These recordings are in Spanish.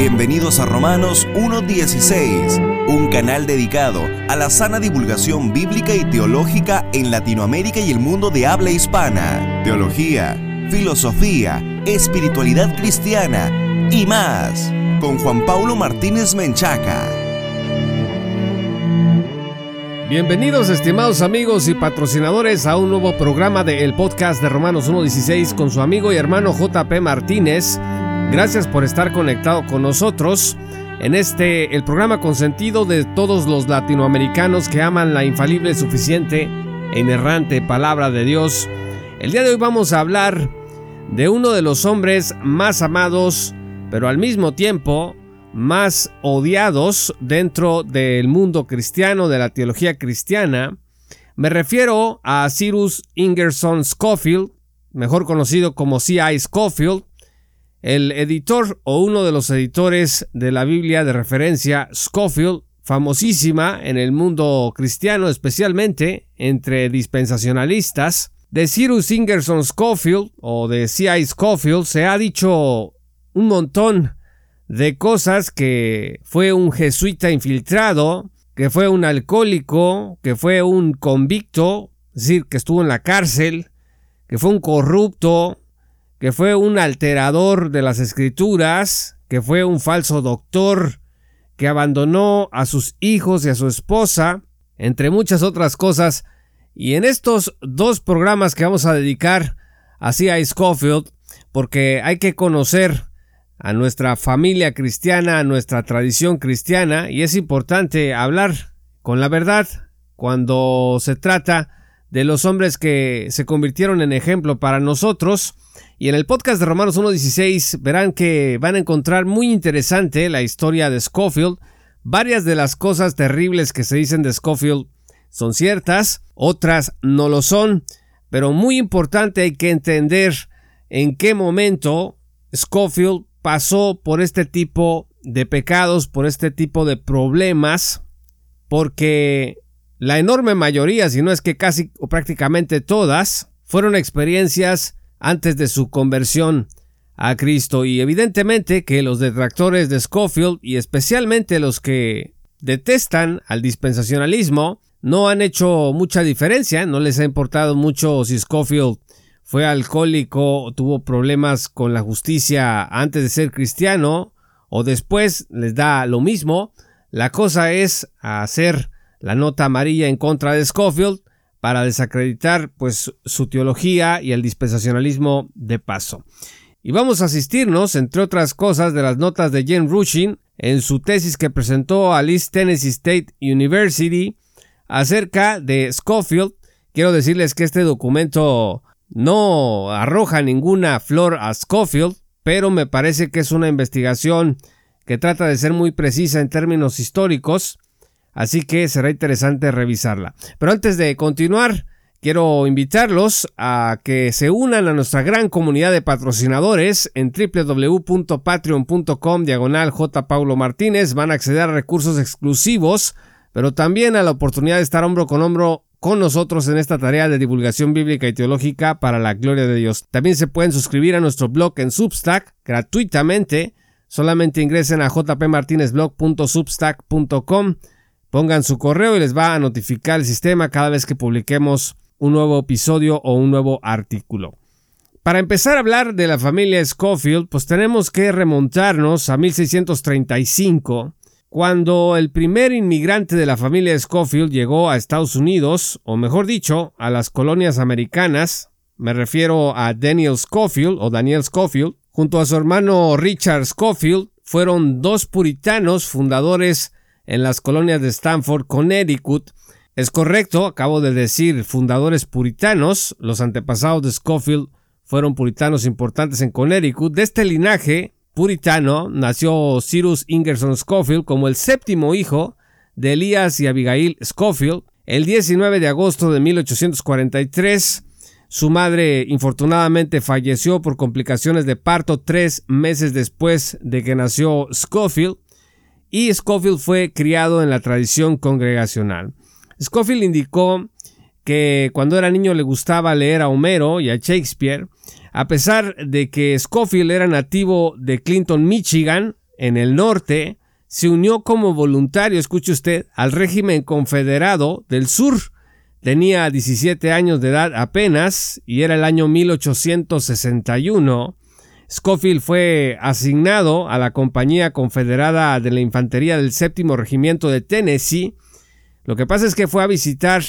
Bienvenidos a Romanos 1.16, un canal dedicado a la sana divulgación bíblica y teológica en Latinoamérica y el mundo de habla hispana. Teología, filosofía, espiritualidad cristiana y más, con Juan Paulo Martínez Menchaca. Bienvenidos estimados amigos y patrocinadores a un nuevo programa de el podcast de Romanos 1.16 con su amigo y hermano JP Martínez. Gracias por estar conectado con nosotros en este, el programa consentido de todos los latinoamericanos que aman la infalible, suficiente e inerrante palabra de Dios. El día de hoy vamos a hablar de uno de los hombres más amados, pero al mismo tiempo más odiados dentro del mundo cristiano, de la teología cristiana. Me refiero a Cyrus Ingerson Schofield, mejor conocido como C.I. Schofield, el editor o uno de los editores de la Biblia de referencia, Scofield, famosísima en el mundo cristiano, especialmente entre dispensacionalistas, de Cyrus Ingerson Scofield o de C.I. Scofield se ha dicho un montón de cosas que fue un jesuita infiltrado, que fue un alcohólico, que fue un convicto, es decir, que estuvo en la cárcel, que fue un corrupto, que fue un alterador de las escrituras, que fue un falso doctor, que abandonó a sus hijos y a su esposa, entre muchas otras cosas. Y en estos dos programas que vamos a dedicar así a Scofield, porque hay que conocer a nuestra familia cristiana, a nuestra tradición cristiana, y es importante hablar con la verdad cuando se trata de los hombres que se convirtieron en ejemplo para nosotros, y en el podcast de Romanos 1.16 verán que van a encontrar muy interesante la historia de Schofield. Varias de las cosas terribles que se dicen de Schofield son ciertas, otras no lo son, pero muy importante hay que entender en qué momento Schofield pasó por este tipo de pecados, por este tipo de problemas, porque la enorme mayoría, si no es que casi o prácticamente todas, fueron experiencias antes de su conversión a Cristo y evidentemente que los detractores de Scofield y especialmente los que detestan al dispensacionalismo no han hecho mucha diferencia, no les ha importado mucho si Scofield fue alcohólico, tuvo problemas con la justicia antes de ser cristiano o después les da lo mismo. La cosa es hacer la nota amarilla en contra de Scofield para desacreditar pues su teología y el dispensacionalismo de paso. Y vamos a asistirnos, entre otras cosas, de las notas de Jen Rushing en su tesis que presentó a East Tennessee State University acerca de Schofield. Quiero decirles que este documento no arroja ninguna flor a Schofield, pero me parece que es una investigación que trata de ser muy precisa en términos históricos Así que será interesante revisarla. Pero antes de continuar, quiero invitarlos a que se unan a nuestra gran comunidad de patrocinadores en www.patreon.com diagonal Martínez. Van a acceder a recursos exclusivos, pero también a la oportunidad de estar hombro con hombro con nosotros en esta tarea de divulgación bíblica y teológica para la gloria de Dios. También se pueden suscribir a nuestro blog en Substack gratuitamente. Solamente ingresen a jpmartinezblog.substack.com Pongan su correo y les va a notificar el sistema cada vez que publiquemos un nuevo episodio o un nuevo artículo. Para empezar a hablar de la familia Schofield, pues tenemos que remontarnos a 1635, cuando el primer inmigrante de la familia Schofield llegó a Estados Unidos, o mejor dicho, a las colonias americanas, me refiero a Daniel Schofield o Daniel Schofield, junto a su hermano Richard Schofield, fueron dos puritanos fundadores en las colonias de Stanford, Connecticut. Es correcto, acabo de decir fundadores puritanos, los antepasados de Schofield fueron puritanos importantes en Connecticut. De este linaje puritano nació Cyrus Ingerson Schofield como el séptimo hijo de Elías y Abigail Schofield. El 19 de agosto de 1843, su madre infortunadamente falleció por complicaciones de parto tres meses después de que nació Schofield y Scofield fue criado en la tradición congregacional. Scofield indicó que cuando era niño le gustaba leer a Homero y a Shakespeare, a pesar de que Scofield era nativo de Clinton, Michigan, en el norte, se unió como voluntario, escuche usted, al régimen confederado del sur. Tenía 17 años de edad apenas y era el año 1861. Schofield fue asignado a la Compañía Confederada de la Infantería del Séptimo Regimiento de Tennessee. Lo que pasa es que fue a visitar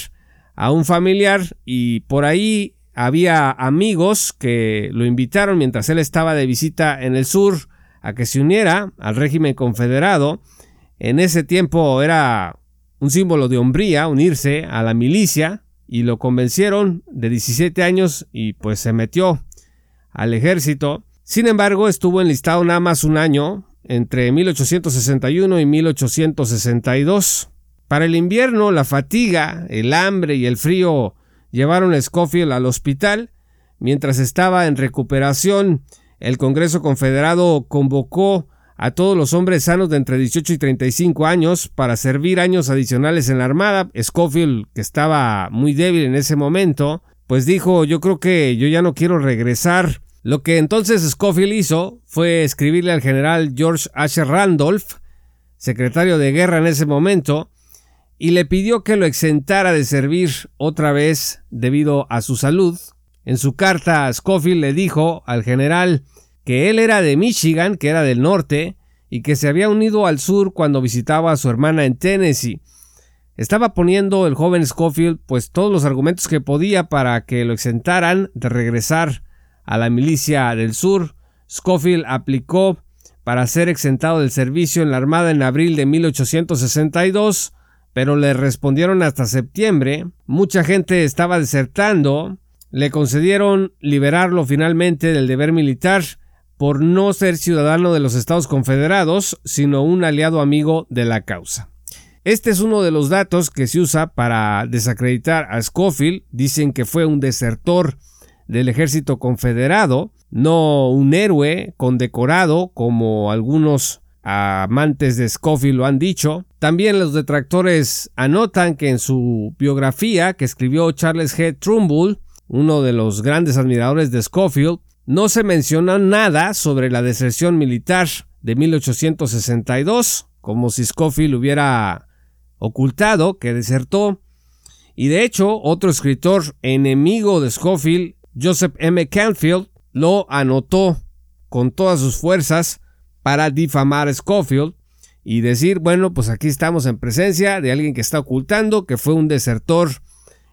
a un familiar y por ahí había amigos que lo invitaron mientras él estaba de visita en el sur a que se uniera al régimen confederado. En ese tiempo era un símbolo de hombría unirse a la milicia y lo convencieron de 17 años y pues se metió al ejército. Sin embargo, estuvo enlistado nada más un año, entre 1861 y 1862. Para el invierno, la fatiga, el hambre y el frío llevaron a Schofield al hospital. Mientras estaba en recuperación, el Congreso Confederado convocó a todos los hombres sanos de entre 18 y 35 años para servir años adicionales en la Armada. Schofield, que estaba muy débil en ese momento, pues dijo yo creo que yo ya no quiero regresar. Lo que entonces Schofield hizo fue escribirle al general George H. Randolph, secretario de guerra en ese momento, y le pidió que lo exentara de servir otra vez debido a su salud. En su carta, Schofield le dijo al general que él era de Michigan, que era del norte, y que se había unido al sur cuando visitaba a su hermana en Tennessee. Estaba poniendo el joven Schofield pues todos los argumentos que podía para que lo exentaran de regresar a la milicia del sur. Schofield aplicó para ser exentado del servicio en la Armada en abril de 1862, pero le respondieron hasta septiembre. Mucha gente estaba desertando. Le concedieron liberarlo finalmente del deber militar por no ser ciudadano de los Estados Confederados, sino un aliado amigo de la causa. Este es uno de los datos que se usa para desacreditar a Schofield. Dicen que fue un desertor del ejército confederado, no un héroe condecorado como algunos amantes de Scofield lo han dicho. También los detractores anotan que en su biografía que escribió Charles G. Trumbull, uno de los grandes admiradores de Scofield, no se menciona nada sobre la deserción militar de 1862, como si Scofield hubiera ocultado que desertó. Y de hecho, otro escritor enemigo de Scofield, Joseph M. Canfield, lo anotó con todas sus fuerzas para difamar a Schofield y decir, bueno, pues aquí estamos en presencia de alguien que está ocultando que fue un desertor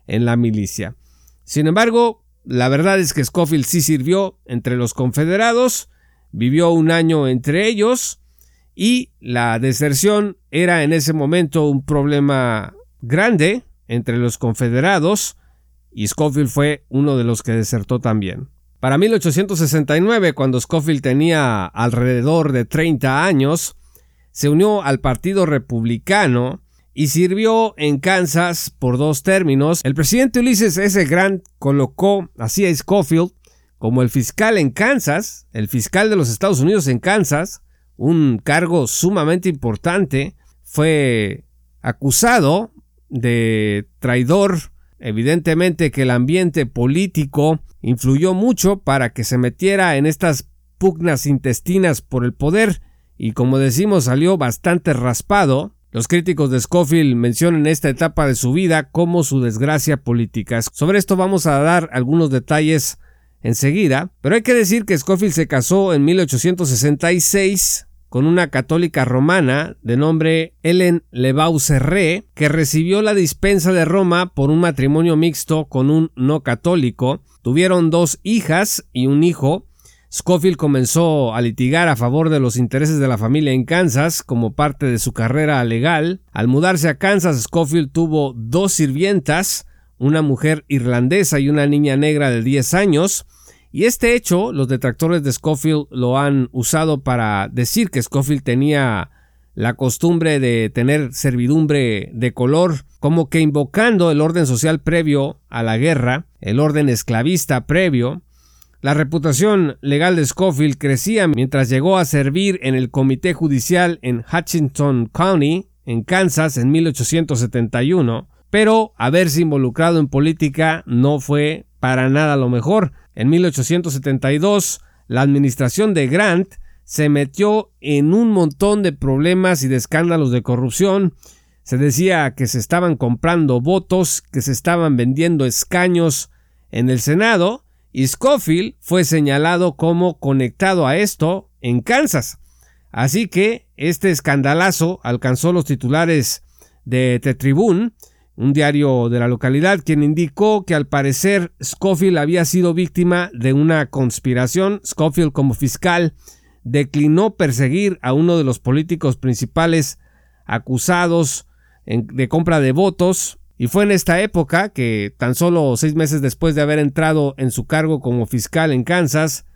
en la milicia. Sin embargo, la verdad es que Schofield sí sirvió entre los confederados, vivió un año entre ellos y la deserción era en ese momento un problema grande entre los confederados y Schofield fue uno de los que desertó también. Para 1869, cuando Schofield tenía alrededor de 30 años, se unió al Partido Republicano y sirvió en Kansas por dos términos. El presidente Ulysses S. Grant colocó así a Schofield como el fiscal en Kansas, el fiscal de los Estados Unidos en Kansas, un cargo sumamente importante, fue acusado de traidor Evidentemente que el ambiente político influyó mucho para que se metiera en estas pugnas intestinas por el poder y como decimos salió bastante raspado. Los críticos de Scofield mencionan esta etapa de su vida como su desgracia política. Sobre esto vamos a dar algunos detalles enseguida, pero hay que decir que Scofield se casó en 1866 con una católica romana de nombre Helen Lebaucerré, que recibió la dispensa de Roma por un matrimonio mixto con un no católico. Tuvieron dos hijas y un hijo. Scofield comenzó a litigar a favor de los intereses de la familia en Kansas como parte de su carrera legal. Al mudarse a Kansas, Scofield tuvo dos sirvientas, una mujer irlandesa y una niña negra de 10 años. Y este hecho, los detractores de Schofield lo han usado para decir que Schofield tenía la costumbre de tener servidumbre de color, como que invocando el orden social previo a la guerra, el orden esclavista previo. La reputación legal de Schofield crecía mientras llegó a servir en el Comité Judicial en Hutchinson County, en Kansas, en 1871, pero haberse involucrado en política no fue para nada lo mejor. En 1872, la administración de Grant se metió en un montón de problemas y de escándalos de corrupción. Se decía que se estaban comprando votos, que se estaban vendiendo escaños en el Senado, y Scofield fue señalado como conectado a esto en Kansas. Así que este escandalazo alcanzó los titulares de The Tribune, un diario de la localidad, quien indicó que al parecer Scofield había sido víctima de una conspiración. Scofield como fiscal declinó perseguir a uno de los políticos principales acusados de compra de votos y fue en esta época que, tan solo seis meses después de haber entrado en su cargo como fiscal en Kansas,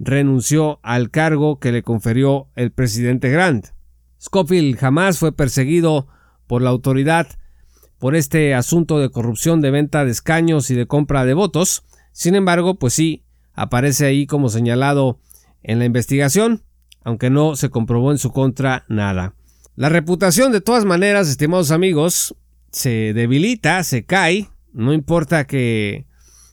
renunció al cargo que le conferió el presidente Grant. Scofield jamás fue perseguido por la autoridad por este asunto de corrupción de venta de escaños y de compra de votos. Sin embargo, pues sí, aparece ahí como señalado en la investigación, aunque no se comprobó en su contra nada. La reputación de todas maneras, estimados amigos, se debilita, se cae, no importa que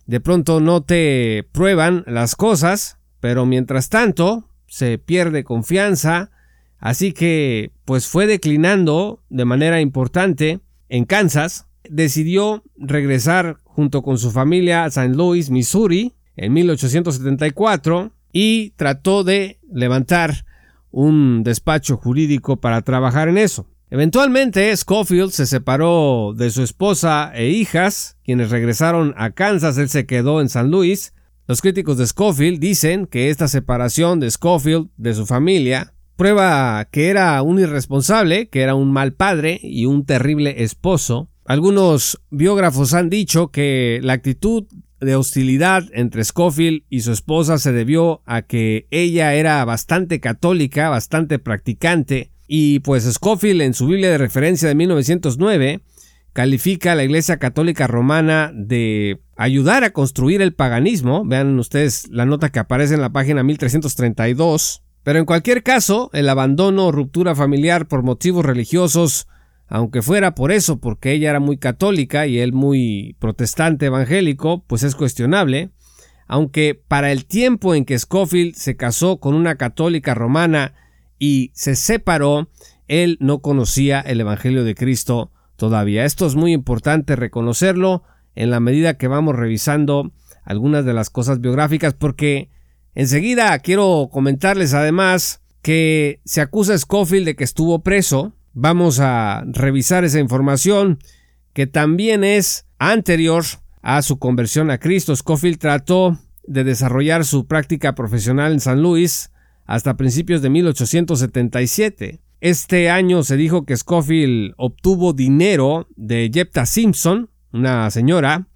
de pronto no te prueban las cosas, pero mientras tanto se pierde confianza, así que pues fue declinando de manera importante en Kansas, decidió regresar junto con su familia a St. Louis, Missouri, en 1874 y trató de levantar un despacho jurídico para trabajar en eso. Eventualmente, Schofield se separó de su esposa e hijas, quienes regresaron a Kansas, él se quedó en San Luis. Los críticos de Schofield dicen que esta separación de Schofield de su familia prueba que era un irresponsable, que era un mal padre y un terrible esposo. Algunos biógrafos han dicho que la actitud de hostilidad entre Schofield y su esposa se debió a que ella era bastante católica, bastante practicante, y pues Scofield en su Biblia de referencia de 1909 califica a la Iglesia Católica Romana de ayudar a construir el paganismo. Vean ustedes la nota que aparece en la página 1332. Pero en cualquier caso, el abandono o ruptura familiar por motivos religiosos, aunque fuera por eso, porque ella era muy católica y él muy protestante evangélico, pues es cuestionable. Aunque para el tiempo en que Scofield se casó con una católica romana y se separó, él no conocía el Evangelio de Cristo todavía. Esto es muy importante reconocerlo en la medida que vamos revisando algunas de las cosas biográficas porque enseguida quiero comentarles además que se acusa a Scofield de que estuvo preso. Vamos a revisar esa información que también es anterior a su conversión a Cristo. Scofield trató de desarrollar su práctica profesional en San Luis hasta principios de 1877. Este año se dijo que Scofield obtuvo dinero de Jepta Simpson, una señora,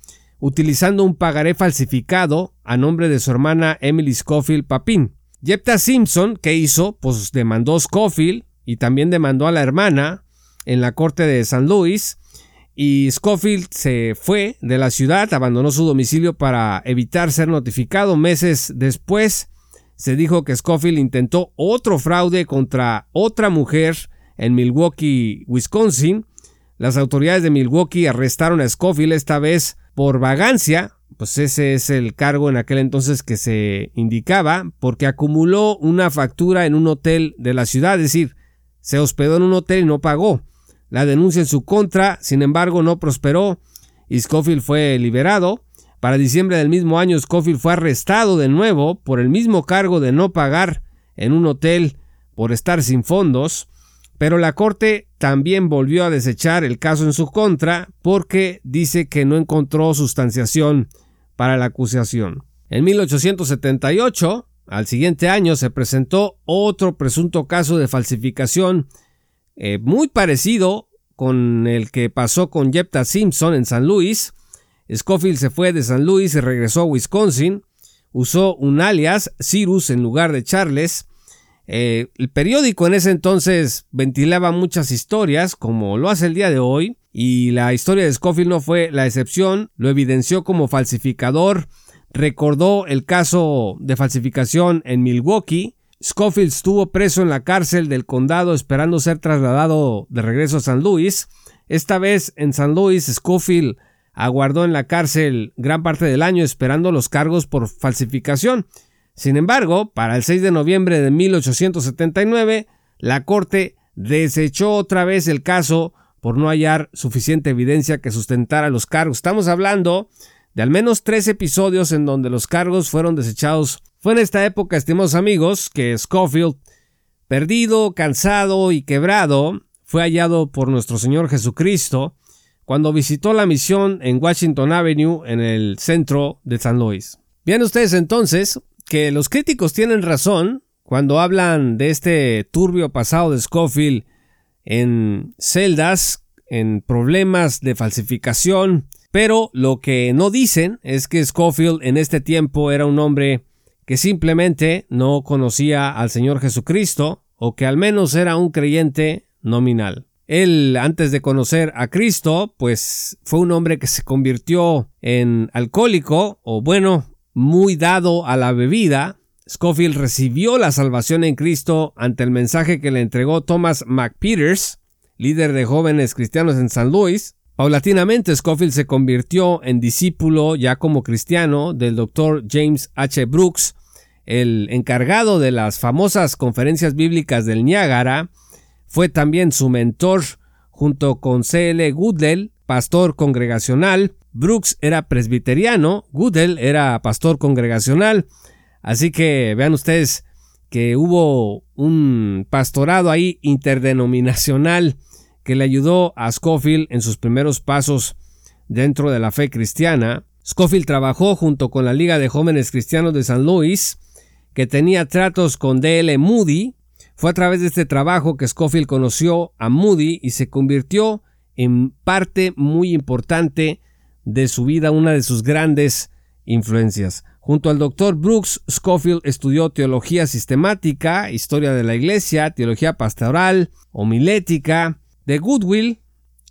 utilizando un pagaré falsificado a nombre de su hermana Emily Scofield Papin. Jepta Simpson, ¿qué hizo? Pues demandó a y también demandó a la hermana en la corte de San Luis y Scofield se fue de la ciudad, abandonó su domicilio para evitar ser notificado. Meses después se dijo que Scofield intentó otro fraude contra otra mujer en Milwaukee, Wisconsin. Las autoridades de Milwaukee arrestaron a Scofield esta vez por vagancia, pues ese es el cargo en aquel entonces que se indicaba, porque acumuló una factura en un hotel de la ciudad, es decir, se hospedó en un hotel y no pagó. La denuncia en su contra, sin embargo, no prosperó y Scofield fue liberado. Para diciembre del mismo año, Scofield fue arrestado de nuevo por el mismo cargo de no pagar en un hotel por estar sin fondos, pero la Corte también volvió a desechar el caso en su contra porque dice que no encontró sustanciación para la acusación. En 1878, al siguiente año, se presentó otro presunto caso de falsificación eh, muy parecido con el que pasó con Jepta Simpson en San Luis, Scofield se fue de San Luis y regresó a Wisconsin. Usó un alias, Cyrus, en lugar de Charles. Eh, el periódico en ese entonces ventilaba muchas historias, como lo hace el día de hoy, y la historia de Scofield no fue la excepción. Lo evidenció como falsificador. Recordó el caso de falsificación en Milwaukee. Scofield estuvo preso en la cárcel del condado esperando ser trasladado de regreso a San Luis. Esta vez en San Luis, Scofield aguardó en la cárcel gran parte del año esperando los cargos por falsificación. Sin embargo, para el 6 de noviembre de 1879, la Corte desechó otra vez el caso por no hallar suficiente evidencia que sustentara los cargos. Estamos hablando de al menos tres episodios en donde los cargos fueron desechados. Fue en esta época, estimados amigos, que Schofield, perdido, cansado y quebrado, fue hallado por nuestro Señor Jesucristo cuando visitó la misión en Washington Avenue en el centro de San Luis. Bien ustedes entonces que los críticos tienen razón cuando hablan de este turbio pasado de Schofield en celdas, en problemas de falsificación, pero lo que no dicen es que Schofield en este tiempo era un hombre que simplemente no conocía al Señor Jesucristo o que al menos era un creyente nominal. Él, antes de conocer a Cristo, pues fue un hombre que se convirtió en alcohólico, o bueno, muy dado a la bebida. Scofield recibió la salvación en Cristo ante el mensaje que le entregó Thomas McPeters, líder de jóvenes cristianos en San Luis. Paulatinamente, Scofield se convirtió en discípulo ya como cristiano del doctor James H. Brooks, el encargado de las famosas conferencias bíblicas del Niágara, fue también su mentor junto con C.L. Goodell, pastor congregacional. Brooks era presbiteriano, Goodell era pastor congregacional. Así que vean ustedes que hubo un pastorado ahí interdenominacional que le ayudó a Scofield en sus primeros pasos dentro de la fe cristiana. Scofield trabajó junto con la Liga de Jóvenes Cristianos de San Luis, que tenía tratos con D.L. Moody, fue a través de este trabajo que Scofield conoció a Moody y se convirtió en parte muy importante de su vida, una de sus grandes influencias. Junto al doctor Brooks, Scofield estudió teología sistemática, historia de la iglesia, teología pastoral, homilética. De Goodwill,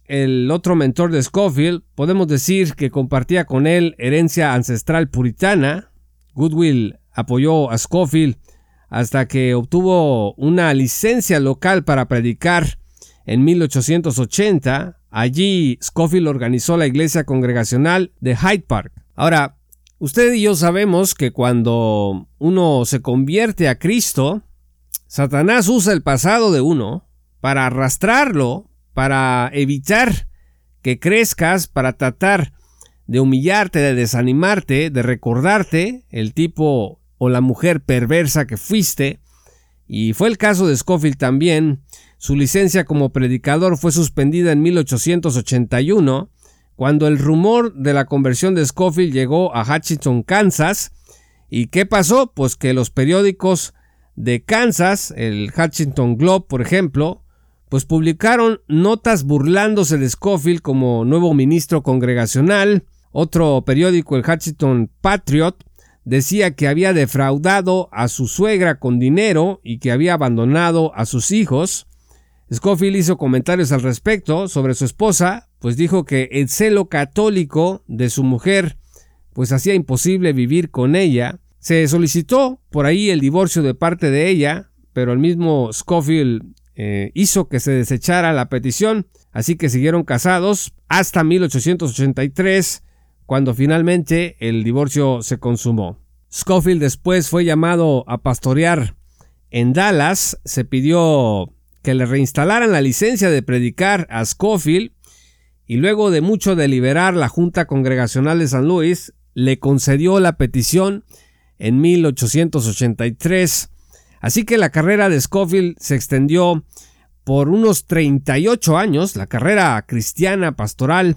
el otro mentor de Scofield, podemos decir que compartía con él herencia ancestral puritana. Goodwill apoyó a Scofield hasta que obtuvo una licencia local para predicar en 1880. Allí Scofield organizó la iglesia congregacional de Hyde Park. Ahora, usted y yo sabemos que cuando uno se convierte a Cristo, Satanás usa el pasado de uno para arrastrarlo, para evitar que crezcas, para tratar de humillarte, de desanimarte, de recordarte el tipo o la mujer perversa que fuiste. Y fue el caso de Scofield también. Su licencia como predicador fue suspendida en 1881, cuando el rumor de la conversión de Scofield llegó a Hutchinson, Kansas. ¿Y qué pasó? Pues que los periódicos de Kansas, el Hutchinson Globe, por ejemplo, pues publicaron notas burlándose de Scofield como nuevo ministro congregacional. Otro periódico, el Hutchinson Patriot, decía que había defraudado a su suegra con dinero y que había abandonado a sus hijos. Scofield hizo comentarios al respecto sobre su esposa, pues dijo que el celo católico de su mujer pues hacía imposible vivir con ella. Se solicitó por ahí el divorcio de parte de ella, pero el mismo Scofield eh, hizo que se desechara la petición, así que siguieron casados hasta 1883 cuando finalmente el divorcio se consumó. Scofield después fue llamado a pastorear en Dallas, se pidió que le reinstalaran la licencia de predicar a Scofield y luego de mucho deliberar la Junta Congregacional de San Luis le concedió la petición en 1883. Así que la carrera de Scofield se extendió por unos 38 años, la carrera cristiana pastoral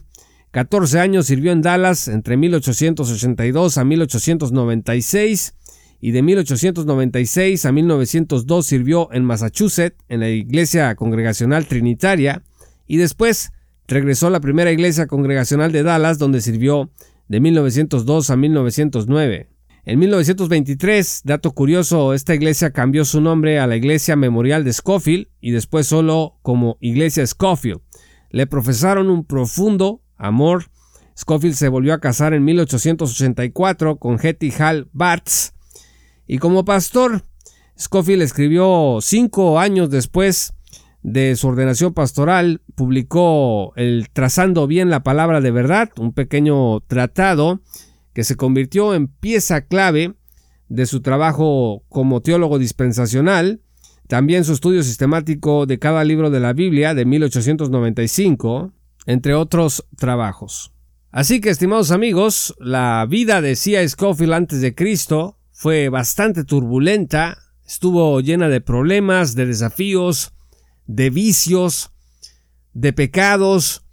14 años sirvió en Dallas entre 1882 a 1896 y de 1896 a 1902 sirvió en Massachusetts en la Iglesia Congregacional Trinitaria y después regresó a la primera iglesia congregacional de Dallas donde sirvió de 1902 a 1909. En 1923, dato curioso, esta iglesia cambió su nombre a la Iglesia Memorial de Scofield y después solo como Iglesia Scofield. Le profesaron un profundo amor. Scofield se volvió a casar en 1884 con Hetty Hall Bartz y como pastor, Scofield escribió cinco años después de su ordenación pastoral, publicó el Trazando bien la palabra de verdad, un pequeño tratado que se convirtió en pieza clave de su trabajo como teólogo dispensacional, también su estudio sistemático de cada libro de la Biblia de 1895, entre otros trabajos. Así que, estimados amigos, la vida de C.I. Scofield antes de Cristo fue bastante turbulenta, estuvo llena de problemas, de desafíos, de vicios, de pecados,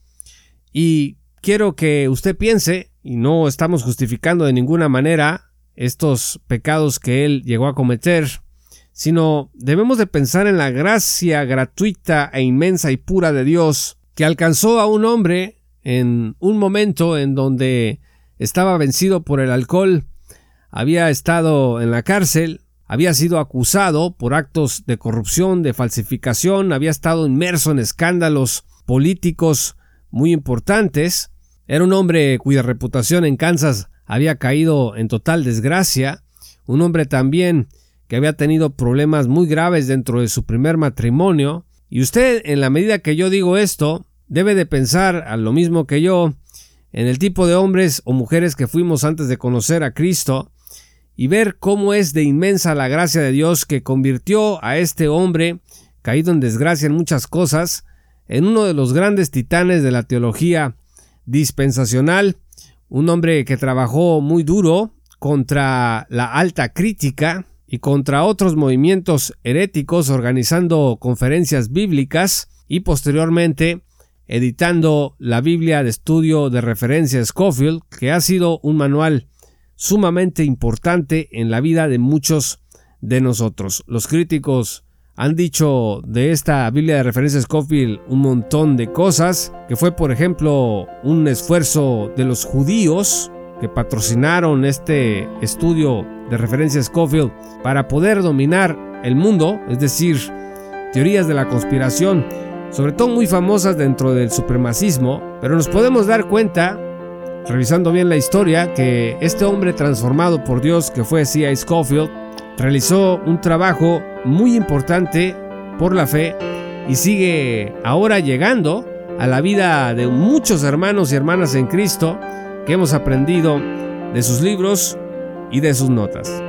y quiero que usted piense, y no estamos justificando de ninguna manera estos pecados que él llegó a cometer, sino debemos de pensar en la gracia gratuita e inmensa y pura de Dios que alcanzó a un hombre en un momento en donde estaba vencido por el alcohol, había estado en la cárcel, había sido acusado por actos de corrupción, de falsificación, había estado inmerso en escándalos políticos muy importantes, era un hombre cuya reputación en Kansas había caído en total desgracia, un hombre también que había tenido problemas muy graves dentro de su primer matrimonio, y usted, en la medida que yo digo esto, debe de pensar a lo mismo que yo en el tipo de hombres o mujeres que fuimos antes de conocer a Cristo y ver cómo es de inmensa la gracia de Dios que convirtió a este hombre, caído en desgracia en muchas cosas, en uno de los grandes titanes de la teología dispensacional, un hombre que trabajó muy duro contra la alta crítica y contra otros movimientos heréticos organizando conferencias bíblicas y posteriormente editando la Biblia de estudio de referencia Scofield, que ha sido un manual sumamente importante en la vida de muchos de nosotros. Los críticos han dicho de esta Biblia de referencia Scofield un montón de cosas, que fue por ejemplo un esfuerzo de los judíos que patrocinaron este estudio de referencia Scofield para poder dominar el mundo, es decir, teorías de la conspiración, sobre todo muy famosas dentro del supremacismo, pero nos podemos dar cuenta, revisando bien la historia, que este hombre transformado por Dios que fue C.I. Scofield, realizó un trabajo muy importante por la fe y sigue ahora llegando a la vida de muchos hermanos y hermanas en Cristo que hemos aprendido de sus libros y de sus notas.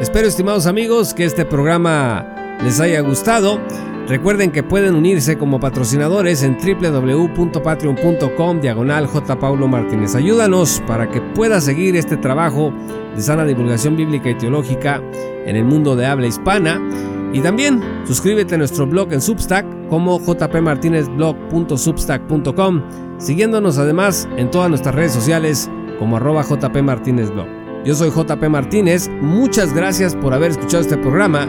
Espero, estimados amigos, que este programa les haya gustado. Recuerden que pueden unirse como patrocinadores en www.patreon.com diagonal J. Paulo Martínez. Ayúdanos para que pueda seguir este trabajo de sana divulgación bíblica y teológica en el mundo de habla hispana. Y también suscríbete a nuestro blog en Substack como jpmartinezblog.substack.com, siguiéndonos además en todas nuestras redes sociales como arroba jpmartinezblog. Yo soy JP Martínez, muchas gracias por haber escuchado este programa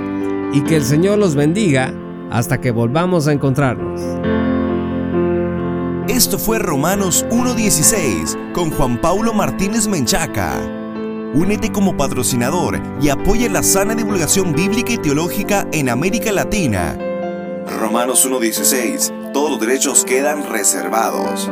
y que el Señor los bendiga hasta que volvamos a encontrarnos. Esto fue Romanos 1.16 con Juan Paulo Martínez Menchaca. Únete como patrocinador y apoya la sana divulgación bíblica y teológica en América Latina. Romanos 1.16. Todos los derechos quedan reservados.